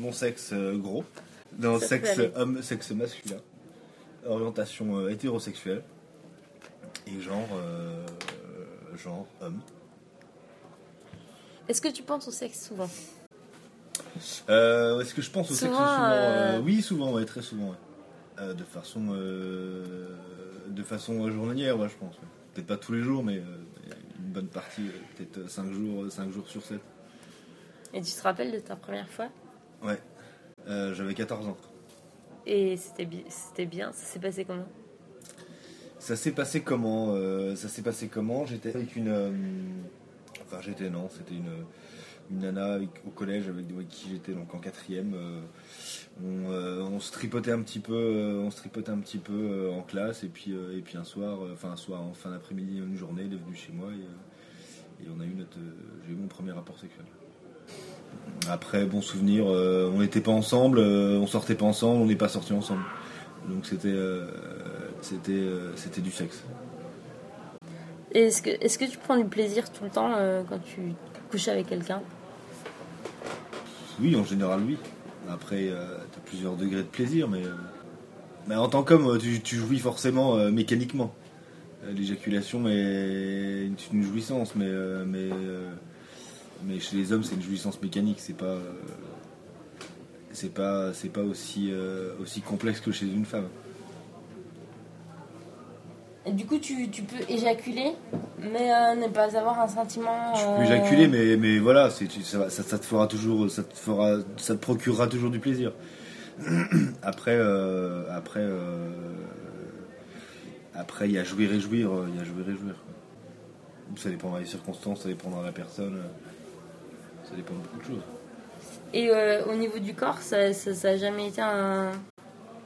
Mon sexe euh, gros. Dans Ça sexe homme, sexe masculin. Orientation euh, hétérosexuelle. Et genre. euh, genre homme. Est-ce que tu penses au sexe souvent? Euh, Est-ce que je pense au sexe Souvent, euh, Oui, souvent, ouais, très souvent. ouais. Euh, de façon. euh, de façon journalière, ouais, je pense. ouais. Peut-être pas tous les jours, mais euh, une bonne partie, euh, peut-être 5 jours, 5 jours sur 7. Et tu te rappelles de ta première fois? Ouais. Euh, J'avais 14 ans. Et c'était bi- c'était bien, ça s'est passé comment? Ça s'est passé comment euh, Ça s'est passé comment? J'étais avec une. euh, enfin, j'étais, non, c'était une, une nana avec- au collège avec, avec qui j'étais donc en quatrième. euh, on, on se tripotait un petit peu, on se tripotait un petit peu en classe et puis et puis un soir, enfin un soir, en fin d'après-midi, une journée, elle est venue chez moi et, et on a eu notre, j'ai eu mon premier rapport sexuel. Après, bon souvenir, euh, on n'était pas ensemble, euh, on sortait pas ensemble, on n'est pas sortis ensemble. Donc c'était euh, c'était c'était du sexe. Et Est-ce que, tu prends du plaisir tout le temps quand tu couches avec quelqu'un? Oui, en général, oui. Après, tu as plusieurs degrés de plaisir, mais, mais en tant qu'homme, tu, tu jouis forcément mécaniquement. L'éjaculation est une, une jouissance, mais, mais, mais chez les hommes, c'est une jouissance mécanique. C'est pas, euh, c'est pas, c'est pas aussi, euh, aussi complexe que chez une femme. Et Du coup, tu, tu peux éjaculer, mais euh, ne pas avoir un sentiment. Tu euh, peux éjaculer, mais, mais voilà, c'est, ça, va- ça- ça te fera toujours, ça te fera, ça te procurera toujours du plaisir. après, euh, après, euh, après, il y a jouir et jouir, euh, il y a jouir et jouir. Ça dépendra des circonstances, ça dépendra de la personne, euh, ça dépend de beaucoup de choses. Et euh, au niveau du corps, ça, ça, ça a jamais été un,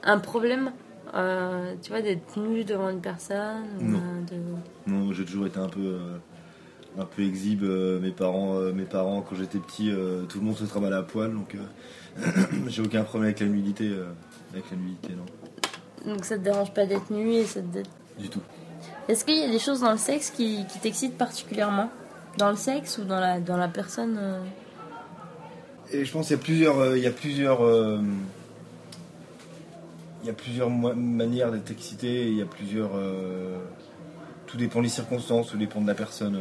un problème euh, Tu vois, d'être nu devant une personne Non. de- Non, j'ai toujours été un peu, euh, un peu exhibe. euh, mes parents, mes parents, quand j'étais petit, tout le monde se travaillait à poil, donc j'ai aucun problème avec la nudité, avec la nudité, non, Donc ça te dérange pas d'être nu et ça te... du tout. Est-ce qu'il y a des choses dans le sexe qui, qui t'excitent particulièrement? Dans le sexe ou dans la, dans la personne euh Et je pense qu'il y a plusieurs, euh, il y a plusieurs, euh, il y a plusieurs manières d'être excité. Il y a plusieurs, tout dépend des circonstances, tout dépend de la personne,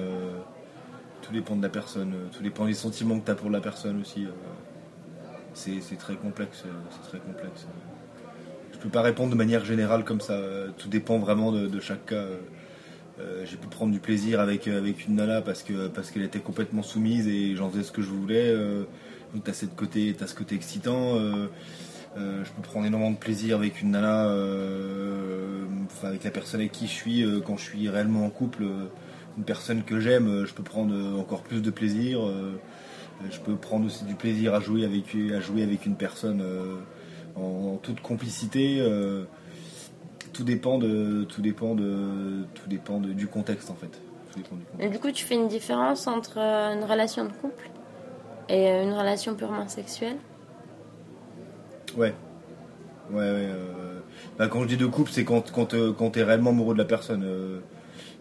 tout dépend de la personne, tout dépend des sentiments que tu as pour la personne aussi. c'est très complexe, c'est très complexe. Je peux pas répondre de manière générale comme ça. Tout dépend vraiment de, de chaque cas. Euh. J'ai pu prendre du plaisir avec, euh, avec une nana parce que parce qu'elle était complètement soumise et j'en faisais ce que je voulais. euh, donc t'as cette côté, t'as ce côté excitant. euh, euh, je peux prendre énormément de plaisir avec une nana, avec la personne avec qui je suis quand je suis réellement en couple. une personne que j'aime, je peux prendre encore plus de plaisir. je peux prendre aussi du plaisir à jouer avec, à jouer avec une personne en toute complicité. Tout dépend de, tout dépend de, tout dépend de- du contexte en fait. Tout dépend du contexte. Et du coup, tu fais une différence entre euh, une relation de couple et euh, une relation purement sexuelle? Ouais. Ouais, ouais. euh, bah, quand je dis de couple, c'est quand, quand, euh, quand t'es réellement amoureux de la personne. euh,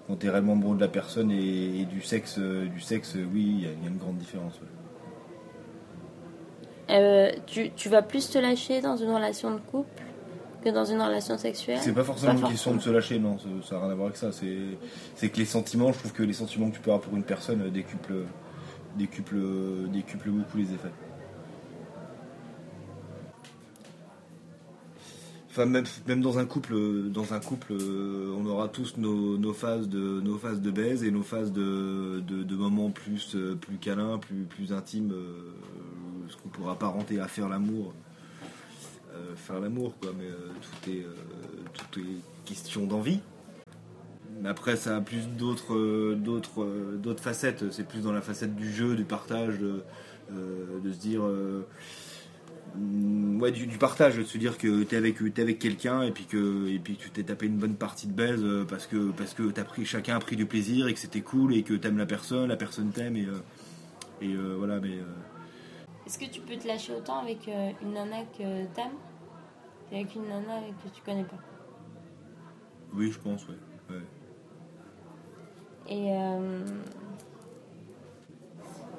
quand t'es réellement amoureux de la personne et, et du sexe, du sexe, oui, il y, a- il y a une grande différence. ouais. Tu, tu vas plus te lâcher dans une relation de couple que dans une relation sexuelle C'est pas forcément une question de se lâcher, non, ça n'a rien à voir avec ça. C'est que les sentiments, je trouve que les sentiments que tu peux avoir pour une personne décuplent, décuplent, décuplent beaucoup les effets. Enfin, même, même dans un couple, dans un couple, on aura tous nos, nos phases de nos phases de baise et nos phases de, de, de moments plus plus câlins, plus plus intimes, euh, ce qu'on pourra apparenter à faire l'amour euh, faire l'amour, quoi. Mais euh, tout est euh, tout est question d'envie. Après, ça a plus d'autres d'autres d'autres facettes. C'est plus dans la facette du jeu, du partage, de, se dire. ouais, du, partage, de se dire que t'es avec, t'es avec quelqu'un et puis que, et puis tu t'es tapé une bonne partie de baise parce que, parce que t'as pris, chacun a pris du plaisir et que c'était cool et que t'aimes la personne, la personne t'aime et, et voilà, mais. Est-ce que tu peux te lâcher autant avec euh, une nana que t'aimes qu'avec une nana que tu connais pas oui, je pense, ouais. ouais. Et euh,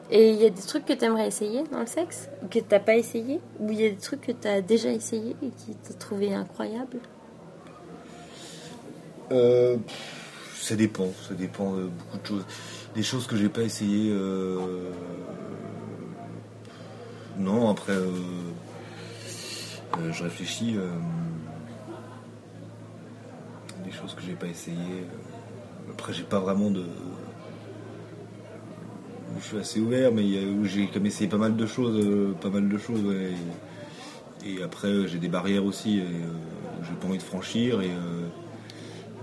et il y a des trucs que t'aimerais essayer dans le sexe ou que t'as pas essayé ou il y a des trucs que t'as déjà essayé et qui t'as trouvé incroyable Euh, ça dépend, ça dépend de beaucoup de choses. Des choses que j'ai pas essayé. euh, Non, après, euh, euh, je réfléchis. euh, Des choses que j'ai pas essayé. euh, Après, j'ai pas vraiment de. Je suis assez ouvert, mais j'ai comme essayé pas mal de choses. Et, après, j'ai des barrières aussi, j'ai pas envie de franchir,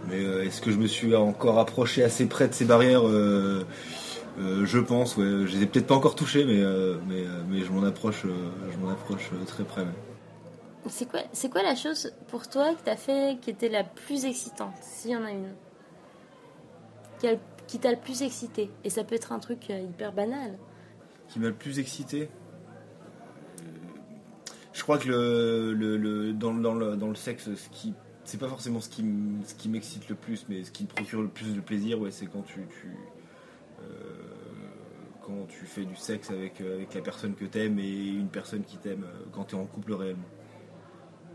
mais est-ce que je me suis encore approché assez près de ces barrières Euh, Je pense, ouais. Je les ai peut-être pas encore touchées, mais, euh, mais, euh, mais je m'en approche, je m'en approche très près. C'est quoi, c'est quoi la chose pour toi que t'as fait qui était la plus excitante, s'il y en a une? Qui, t'a le plus excité? Et ça peut être un truc hyper banal. Qui m'a le plus excité? Je crois que le, le, le- dans, dans le, dans le sexe, ce qui c'est pas forcément ce qui, ce qui m'excite le plus, mais ce qui me procure le plus de plaisir, ouais, c'est quand tu, tu euh, quand tu fais du sexe avec, euh, avec la personne que t'aimes et une personne qui t'aime euh, quand tu es en couple réellement.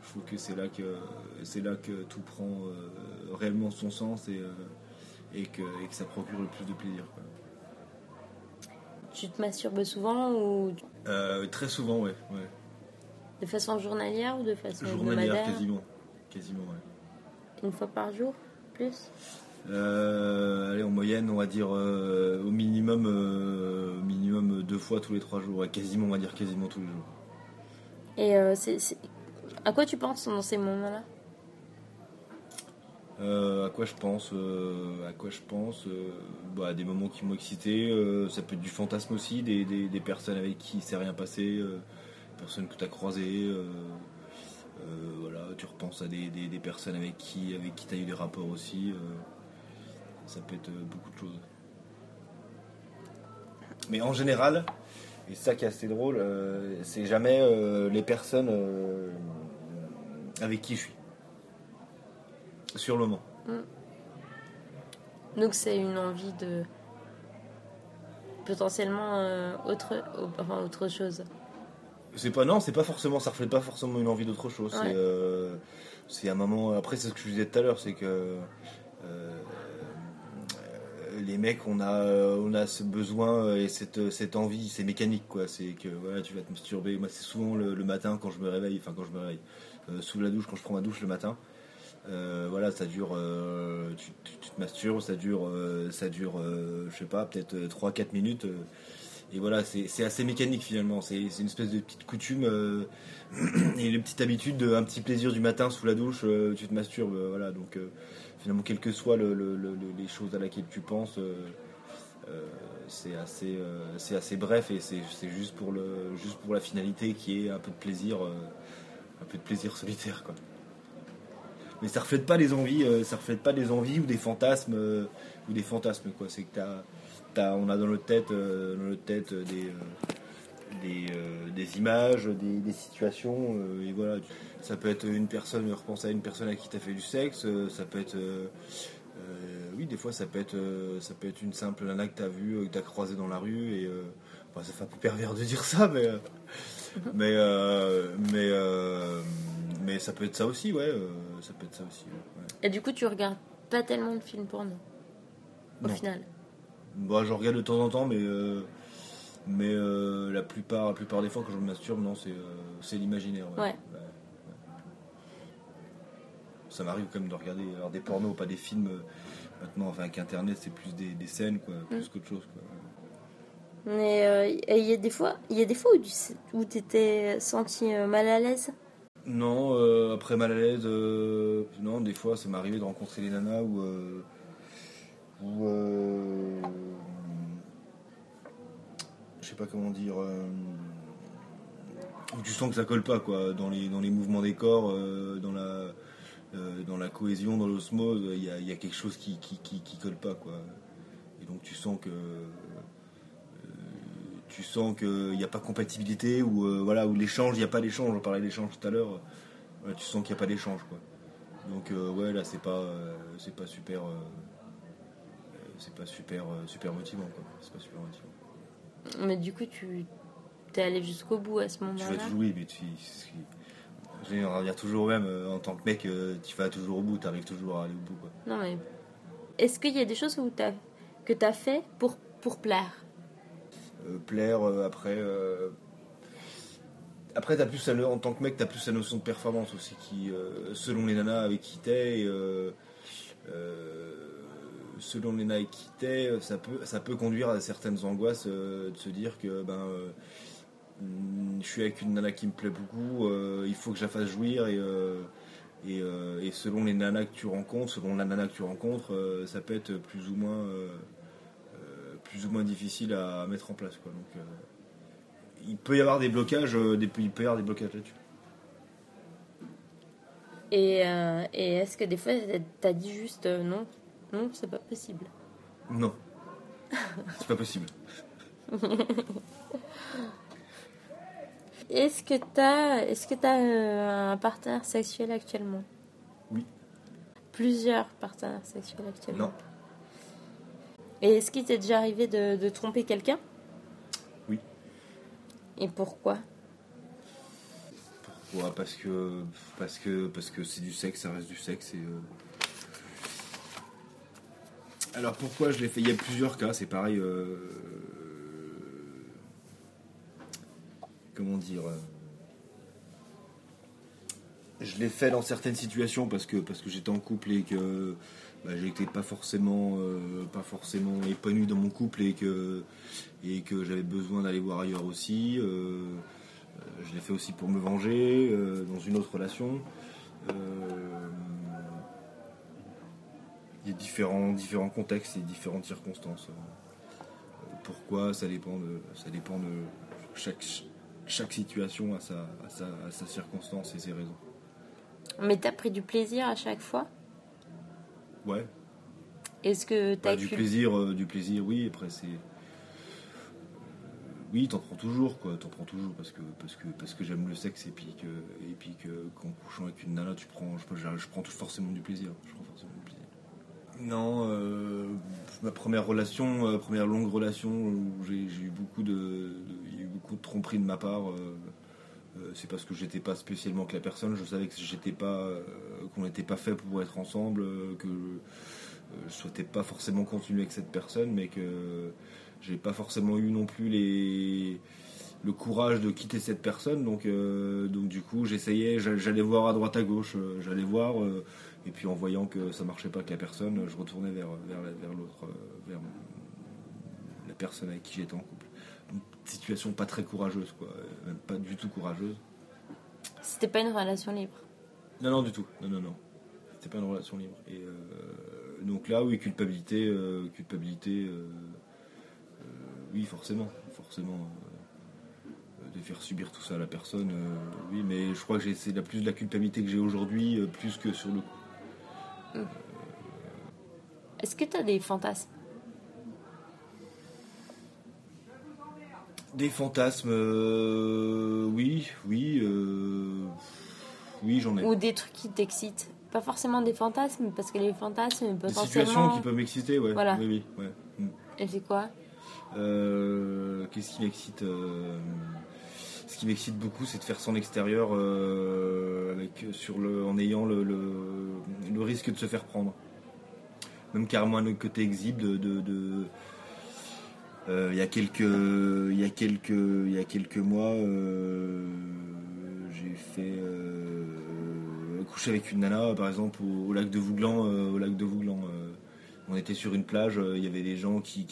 Je trouve que c'est là que c'est là que tout prend euh, réellement son sens et, euh, et, que, et que ça procure le plus de plaisir. quoi. Tu te masturbes souvent ou Euh, très souvent, ouais. ouais. de façon journalière ou de façon Journalière, quasiment. Quasiment, ouais. Une fois par jour Plus? Euh, allez, en moyenne, on va dire euh, au minimum, euh, au minimum deux fois tous les trois jours. Ouais, quasiment, on va dire quasiment tous les jours. Et c'est, c'est- à quoi tu penses dans ces moments-là? À quoi je pense À quoi je pense bah, Des moments qui m'ont excité. ça peut être du fantasme aussi, des, des- des personnes avec qui il s'est rien passé, euh, personnes que tu as croisées. voilà, tu repenses à des, des- des personnes avec qui avec qui tu as eu des rapports aussi. Ça peut être euh, beaucoup de choses. Mais en général, et ça qui est assez drôle, euh, c'est jamais euh, les personnes euh, avec qui je suis. Sur le moment. Donc c'est une envie de potentiellement autre, enfin, autre chose. C'est pas non, c'est pas forcément, ça reflète pas forcément une envie d'autre chose. Ouais. C'est un moment. Après, c'est ce que je disais tout à l'heure, c'est que les mecs, on a on a ce besoin et cette cette envie, c'est mécanique quoi. C'est que voilà, tu vas te masturber. Moi, c'est souvent le, matin quand je me réveille, enfin quand je me réveille, euh, sous la douche, quand je prends ma douche le matin. Euh, voilà, ça dure, euh, tu, te masturbes, ça dure, euh, ça dure, euh, je sais pas, peut-être 3-4 minutes. euh, et voilà, c'est assez mécanique finalement. C'est une espèce de petite coutume euh, et une petite habitude, de, un petit plaisir du matin sous la douche, euh, tu te masturbes. euh, voilà, donc euh, finalement, quelles que soient le- le- le- le- les choses à laquelle tu penses, euh, euh, c'est assez, euh, assez bref et c'est juste pour juste pour la finalité qui est un peu de plaisir, un peu de plaisir solitaire, quoi. Mais ça reflète pas les envies, ça reflète pas des envies ou des fantasmes ou des fantasmes quoi. C'est que on a dans notre tête, dans notre tête des, des, euh, des images, des, des situations euh, et voilà. Ça peut être une personne, repenser à une personne à qui t'as fait du sexe, euh, ça peut être, oui, des fois ça peut être, ça peut être une simple nana que t'as vue, euh, que t'as croisée dans la rue et ça fait un peu pervers de dire ça, mais euh, mais mais mais ça peut être ça aussi, ouais. euh, ça peut être ça aussi. ouais, ouais. Et du coup, tu regardes pas tellement de films porno au Non. final. Bah, j'en regarde de temps en temps, mais euh, mais euh, la plupart la plupart des fois quand je me masturbe, non, c'est euh, c'est l'imaginaire. Ouais. Ouais. Ouais, ouais. Ça m'arrive quand même de regarder alors, des pornos, pas des films. euh, Maintenant, enfin, avec Internet, c'est plus des, des scènes, quoi, plus qu'autre chose, quoi. Mais il y a des fois, il y a des fois où tu t'étais senti mal à l'aise? Non, après mal à l'aise, non, des fois ça m'est arrivé de rencontrer des nanas où, où pas comment dire, euh, où tu sens que ça colle pas quoi dans les dans les mouvements des corps euh, dans la euh, dans la cohésion dans l'osmose il y a, quelque chose qui, qui, qui, colle pas quoi. Et donc tu sens que euh, tu sens qu'il n'y a pas compatibilité ou euh, voilà ou l'échange il n'y a pas d'échange on parlait d'échange tout à l'heure. Tu sens qu'il n'y a pas d'échange quoi. Donc euh, ouais là c'est pas euh, c'est pas super euh, euh, c'est pas super euh, super motivant quoi. C'est pas super motivant Mais du coup, tu t'es allé jusqu'au bout à ce tu vas moment-là. toujours oui mais tu je vais dire toujours au même euh, en tant que mec euh, tu vas toujours au bout tu arrives toujours à aller au bout quoi Non, mais est-ce qu'il y a des choses où que tu as fait pour, pour plaire? Euh, plaire euh, après euh, après t'as plus en tant que mec t'as plus la notion de performance aussi qui euh, selon les nanas avec qui t'es selon les t'es euh, ça peut ça peut conduire à certaines angoisses euh, de se dire que ben euh, je suis avec une nana qui me plaît beaucoup il faut que je la fasse jouir et et, selon les nanas que tu rencontres, selon la nana que tu rencontres, ça peut être plus ou moins plus ou moins difficile à mettre en place. Quoi. Donc, il peut y avoir des blocages, des, il peut y avoir des blocages là-dessus. Et, et est-ce que des fois, t'as dit juste non Non, c'est pas possible. Non, c'est pas possible. Est-ce que t'as est-ce que t'as euh, un partenaire sexuel actuellement? Oui. Plusieurs partenaires sexuels actuellement? Non, Et est-ce qu'il t'est déjà arrivé de, de tromper quelqu'un? Oui. Et pourquoi? Pourquoi? Parce que parce que parce que c'est du sexe, ça reste du sexe. Et, euh, Alors pourquoi je l'ai fait? Il y a plusieurs cas, c'est pareil. euh, Comment dire euh, Je l'ai fait dans certaines situations parce que parce que j'étais en couple et que bah, j'étais pas forcément euh, pas forcément épanoui dans mon couple et que j'avais besoin d'aller voir ailleurs aussi. je l'ai fait aussi pour me venger dans une autre relation. Il y a différents, différents contextes et différentes circonstances. Pourquoi ça dépend de, ça dépend de chaque, chaque situation à sa, à, sa, à sa circonstance et ses raisons. Mais t'as pris du plaisir à chaque fois? Ouais, Est-ce que t'as Bah, du plaisir, euh, du plaisir, oui. Après, c'est. oui, t'en prends toujours, quoi. T'en prends toujours parce que, parce que, parce que j'aime le sexe et puis que, et puis que, qu'en couchant avec une nana, tu prends, je, je, je prends tout forcément du plaisir. Je prends forcément du plaisir. Non, euh, ma première relation, euh, première longue relation où j'ai, eu beaucoup de, y a eu beaucoup de tromperies de ma part. euh, euh, c'est parce que j'étais pas spécialement avec la personne. Je savais que j'étais pas, qu'on n'était pas fait pour être ensemble, que euh, je souhaitais pas forcément continuer avec cette personne, mais que j'ai pas forcément eu non plus les le courage de quitter cette personne. Donc, euh, donc du coup, j'essayais, j'a- j'allais voir à droite à gauche, euh, j'allais voir, euh, et puis en voyant que ça marchait pas avec la personne, je retournais vers vers, la- vers l'autre, vers la personne avec qui j'étais en couple. Situation pas très courageuse, quoi, même pas du tout courageuse. C'était pas une relation libre. Non, non, du tout. Non, non, non. C'était pas une relation libre. Et euh, donc là, oui, culpabilité, culpabilité. oui, forcément, forcément. Euh, de faire subir tout ça à la personne, euh, oui, mais je crois que j'ai- c'est la plus de la culpabilité que j'ai aujourd'hui, euh, plus que sur le coup. Est-ce que t'as des fantasmes? Des fantasmes, euh, oui, oui, euh, oui, j'en ai. Ou des trucs qui t'excitent? Pas forcément des fantasmes, parce que les fantasmes, Des situations qui peuvent m'exciter, ouais. Voilà. Oui, oui, ouais. Mm. Et c'est quoi? Euh, Qu'est-ce qui m'excite euh, Ce qui m'excite beaucoup, c'est de faire son extérieur euh, avec, sur le, en ayant le, le, le risque de se faire prendre. Même carrément un côté exhibe de. euh, il y a quelques y y a quelques mois euh, j'ai fait coucher avec une nana par exemple au, lac de Vouglan au lac de Vouglan on était sur une plage, il y avait des gens qui,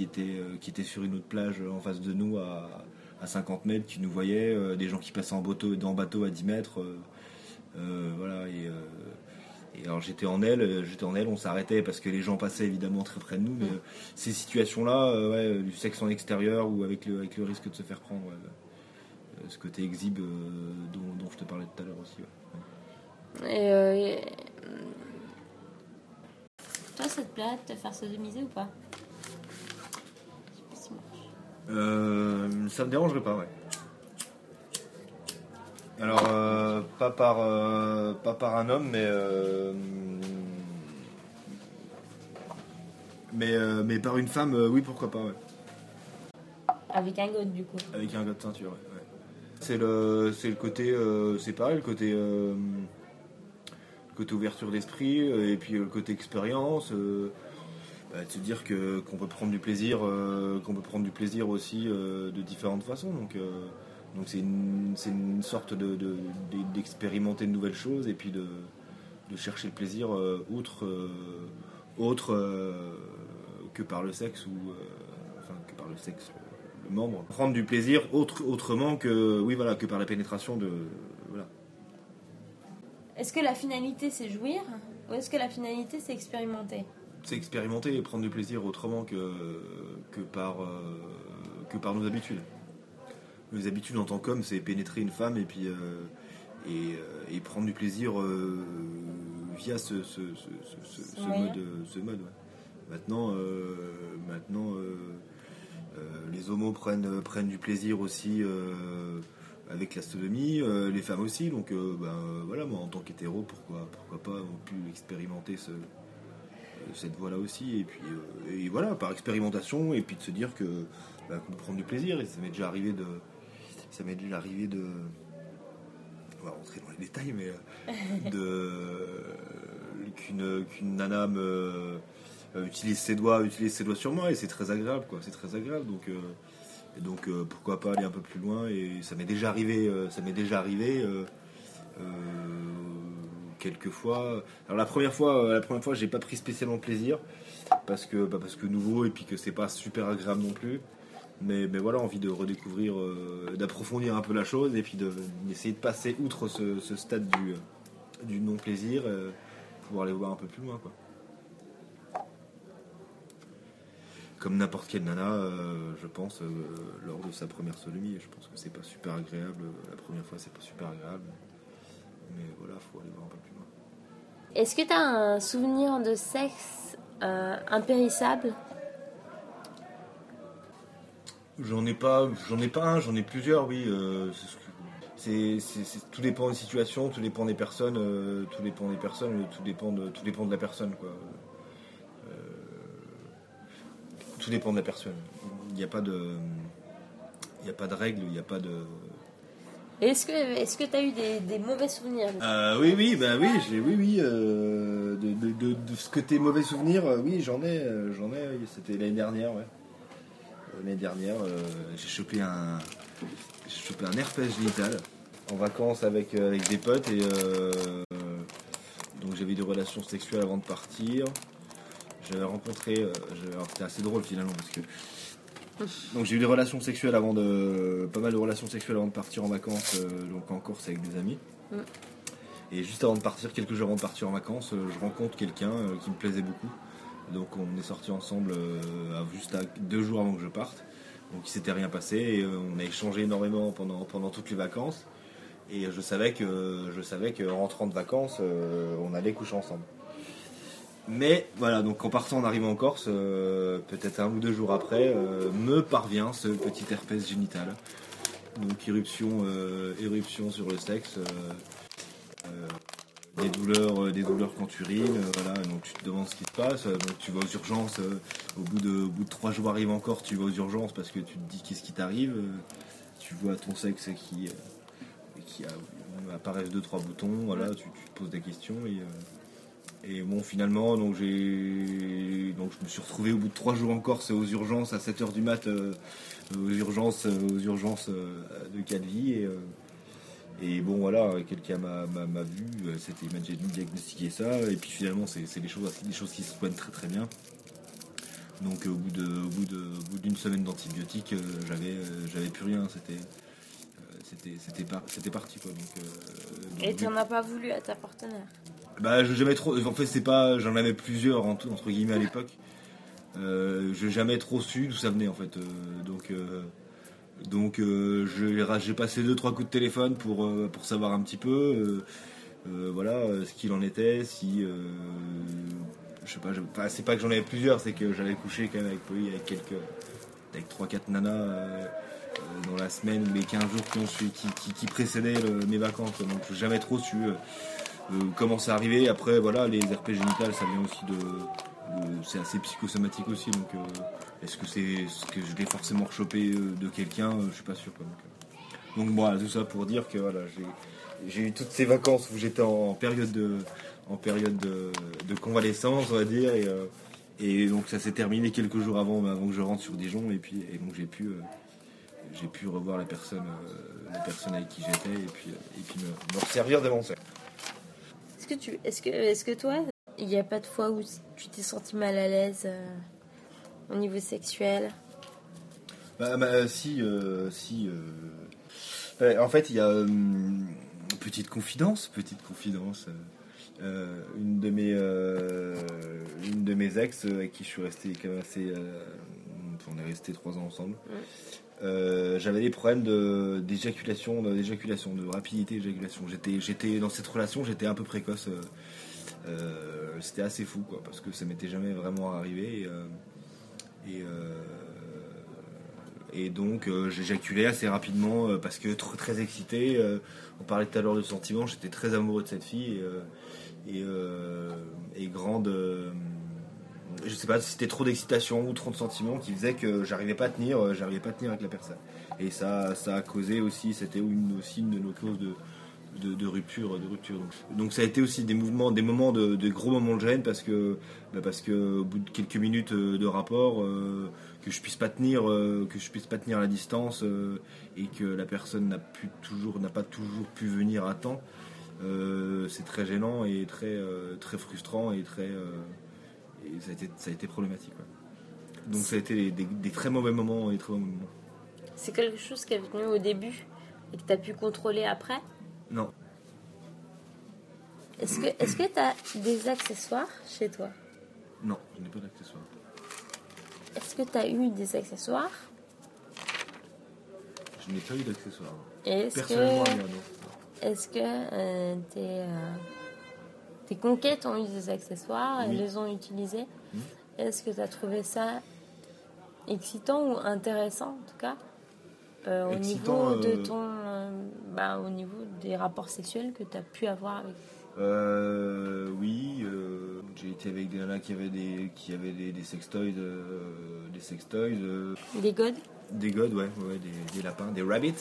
étaient, sur une autre plage en face de nous à 50 mètres, qui nous voyaient, euh, des gens qui passaient en bateau, en bateau à 10 mètres. euh, euh, voilà, et, et alors j'étais en aile, j'étais en aile, on s'arrêtait parce que les gens passaient évidemment très près de nous, mais ces situations-là, ouais, du sexe en extérieur ou avec le, avec le risque de se faire prendre, ouais, ce côté exhibe dont, dont, je te parlais tout à l'heure aussi. Et, toi, ça te plaît de te faire sodomiser ou pas? Euh, Ça me dérangerait pas, ouais. Alors, euh, pas, par, euh, pas par un homme, mais. mais, mais par une femme, oui, pourquoi pas, ouais. Avec un god, du coup. Avec un god de ceinture, ouais. C'est le, le côté. c'est pareil, le côté côté ouverture d'esprit euh, et puis le côté expérience. Euh, bah, de se dire que qu'on peut prendre du plaisir, euh, qu'on peut prendre du plaisir aussi de différentes façons. Donc donc c'est une, une, sorte de, d'expérimenter de, nouvelles choses et puis de, de chercher le plaisir outre, autre que par le sexe ou enfin que par le sexe le membre. Prendre du plaisir autre, autrement que oui voilà que par la pénétration de est-ce que la finalité c'est jouir ou est-ce que la finalité c'est expérimenter? C'est expérimenter et prendre du plaisir autrement que, que, par, euh, que par nos habitudes. Nos habitudes en tant qu'homme, c'est pénétrer une femme et puis euh, euh, et, prendre du plaisir via ce, ce, mode. Ce mode Maintenant, maintenant les homos prennent, prennent du plaisir aussi avec la sodomie, euh, les femmes aussi. Donc euh, ben, voilà, moi en tant qu'hétéro, pourquoi, pourquoi pas on pu expérimenter ce, cette voie-là aussi. Et puis et voilà, par expérimentation, et puis de se dire que ben, qu'on du plaisir. Et ça m'est déjà arrivé de. Ça m'est déjà arrivé de. On va rentrer dans les détails, mais de qu'une qu'une nana me utilise ses doigts, utilise ses doigts sur moi et c'est très agréable quoi. C'est très agréable donc. Et donc euh, pourquoi pas aller un peu plus loin et ça m'est déjà arrivé, euh, ça m'est déjà arrivé euh, quelques fois. Alors la première fois, la première fois, j'ai pas pris spécialement plaisir parce que bah, parce que nouveau et puis que c'est pas super agréable non plus. Mais, mais voilà, envie de redécouvrir, d'approfondir un peu la chose et puis d'essayer de, passer outre ce, stade du, du non plaisir, pouvoir aller voir un peu plus loin quoi. comme n'importe quelle nana, euh, je pense, euh, lors de sa première sodomie. Je pense que c'est pas super agréable. La première fois, c'est pas super agréable. Mais voilà, faut aller voir un peu plus loin. Est-ce que tu as un souvenir de sexe euh, impérissable? J'en ai pas, j'en ai pas un, j'en ai plusieurs, oui. c'est, tout dépend des situations, tout dépend des personnes, tout dépend des personnes, tout dépend de, tout dépend de la personne, quoi tout dépend de la personne. Il n'y a pas de, il n'y a pas de règles, il n'y a pas de. Est-ce que est-ce que tu as eu des, mauvais souvenirs euh, Oui, oui, bah oui, j'ai, oui, oui. Euh, de, ce que tes mauvais souvenirs, euh, oui, j'en ai, j'en ai. C'était l'année dernière, ouais. L'année dernière, j'ai chopé un, j'ai chopé un herpès génital en vacances avec avec des potes et donc j'avais des relations sexuelles avant de partir. J'avais rencontré. Euh, c'était assez drôle finalement parce que. Donc j'ai eu des relations sexuelles avant de. Pas mal de relations sexuelles avant de partir en vacances, euh, donc en Corse avec des amis. Mm. Et juste avant de partir, quelques jours avant de partir en vacances, euh, je rencontre quelqu'un qui me plaisait beaucoup. Donc on est sortis ensemble juste à deux jours avant que je parte. Donc il s'était rien passé et on a échangé énormément pendant, pendant toutes les vacances. Et je savais que je savais qu'en rentrant de vacances, on allait coucher ensemble. Mais voilà, donc en partant en arrivant en Corse, euh, peut-être un ou deux jours après, euh, me parvient ce petit herpès génital. Donc éruption, euh, éruption sur le sexe, des douleurs, des douleurs quand tu urines, voilà. Donc tu te demandes ce qui se passe. Donc tu vas aux urgences. au bout de, au bout de trois jours arrive encore, tu vas aux urgences parce que tu te dis qu'est-ce qui t'arrive. tu vois ton sexe qui, qui apparaissent deux trois boutons. Voilà, tu, tu te poses des questions et et bon, finalement, donc j'ai, donc je me suis retrouvé au bout de trois jours en Corse aux urgences à 7h du mat, euh, aux urgences, euh, aux urgences euh, de Calvi. Et, et bon, voilà, quelqu'un m'a, vu, c'était, il m'a diagnostiqué ça. Et puis finalement, c'est, des choses, des choses qui se soignent très très bien. Donc au bout de, au bout de, bout d'une semaine d'antibiotiques, j'avais, j'avais plus rien. C'était, c'était, c'était, c'était parti quoi. Donc, et tu n'en as pas voulu à ta partenaire? Bah, je jamais trop. En fait, c'est pas. J'en avais plusieurs entre, guillemets à l'époque. Euh, je n'ai jamais trop su d'où ça venait en fait. Euh, donc, euh, Donc j'ai passé deux trois coups de téléphone pour pour savoir un petit peu voilà ce qu'il en était, si je sais pas, je- c'est pas que j'en avais plusieurs, c'est que j'avais couché quand même avec oui, avec quelques avec trois quatre nanas dans la semaine les 15 jours qui ont qui, précédaient mes vacances. Donc j'ai jamais trop su comment c'est arrivé. Après voilà, les herpès génitales, ça vient aussi de, c'est assez psychosomatique aussi. Donc euh, est-ce que c'est ce que je l'ai forcément rechopé euh, de quelqu'un Euh, Je suis pas sûr. Donc, euh, donc voilà, tout ça pour dire que voilà, j'ai eu toutes ces vacances où j'étais en période de en période de, convalescence, on va dire, et, euh, donc ça s'est terminé quelques jours avant, avant que je rentre sur Dijon, et puis et donc j'ai pu euh, j'ai pu revoir la personne euh, avec qui j'étais et puis euh, et puis me, me resservir de mon. Est-ce que tu, est-ce que, est-ce que toi, il n'y a pas de fois où tu t'es senti mal à l'aise euh, au niveau sexuel? Bah, bah, si, euh, si. euh, en fait, il y a euh, petite confidence, petite confidence. une de mes, une de mes ex avec qui je suis resté quand même assez. on est resté trois ans ensemble. Euh, J'avais des problèmes d'éjaculation, d'éjaculation, de rapidité d'éjaculation. J'étais, dans cette relation, j'étais un peu précoce. euh, euh, C'était assez fou, quoi, parce que ça m'était jamais vraiment arrivé. Et, donc j'éjaculais assez rapidement parce que tr- très excité. on parlait tout à l'heure de sentiments, j'étais très amoureux de cette fille et grande. Je sais pas si c'était trop d'excitation ou trop de sentiments qui faisait que j'arrivais pas à tenir, euh, j'arrivais pas à tenir avec la personne. Et ça, ça a causé aussi, c'était une, aussi une de nos causes de, de, rupture, de rupture. Donc, ça a été aussi des mouvements, des moments de, gros moments de gêne parce que, bah parce que au bout de quelques minutes euh, de rapport, euh, que je puisse pas tenir, que je puisse pas tenir la distance et que la personne n'a toujours, n'a pas toujours pu venir à temps. c'est très gênant et très, très frustrant et très, et ça a été, ça a été problématique. ouais. Donc ça a été des, très mauvais moments et très mauvais moments. C'est quelque chose qui est venu au début et que tu as pu contrôler après? Non, Est-ce que tu as des accessoires chez toi? Non, je n'ai pas d'accessoires. Est-ce que tu as eu des accessoires? Je n'ai pas eu d'accessoires. Personnellement, que rien, est-ce que euh, tes, euh, tes conquêtes ont eu des accessoires Oui. les ont utilisés Mhm. Est-ce que tu as trouvé ça excitant ou intéressant en tout cas euh, au Excitant, niveau de euh, ton euh, bah, au niveau des rapports sexuels que tu as pu avoir avec Euh, oui, euh, j'ai été avec des nanas qui avaient des, qui avaient des, des sextoys, euh, des sextoys, des godes? Des godes, ouais, ouais, des, des lapins, des rabbits,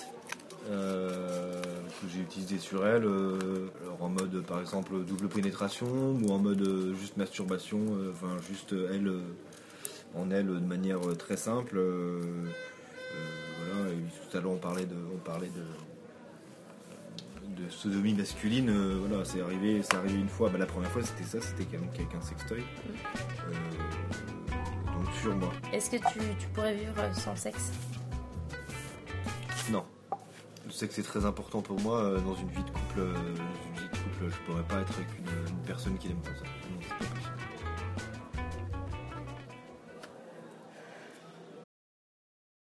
que j'ai utilisé sur elles, euh, alors en mode par exemple double pénétration ou en mode euh, juste masturbation, euh, enfin juste euh, elle euh, en elle de manière euh, très simple. euh, euh, tout à l'heure on parlait de, sodomie masculine, euh, voilà, c'est arrivé, c'est arrivé une fois. Bah, la première fois, c'était ça, c'était même quelqu'un sextoy. Euh, donc sur moi. Est-ce que tu, pourrais vivre sans sexe? Le sexe est très important pour moi euh, dans une vie de couple. euh, dans une couple, je pourrais pas être avec une, une personne qui n'aime pas ça.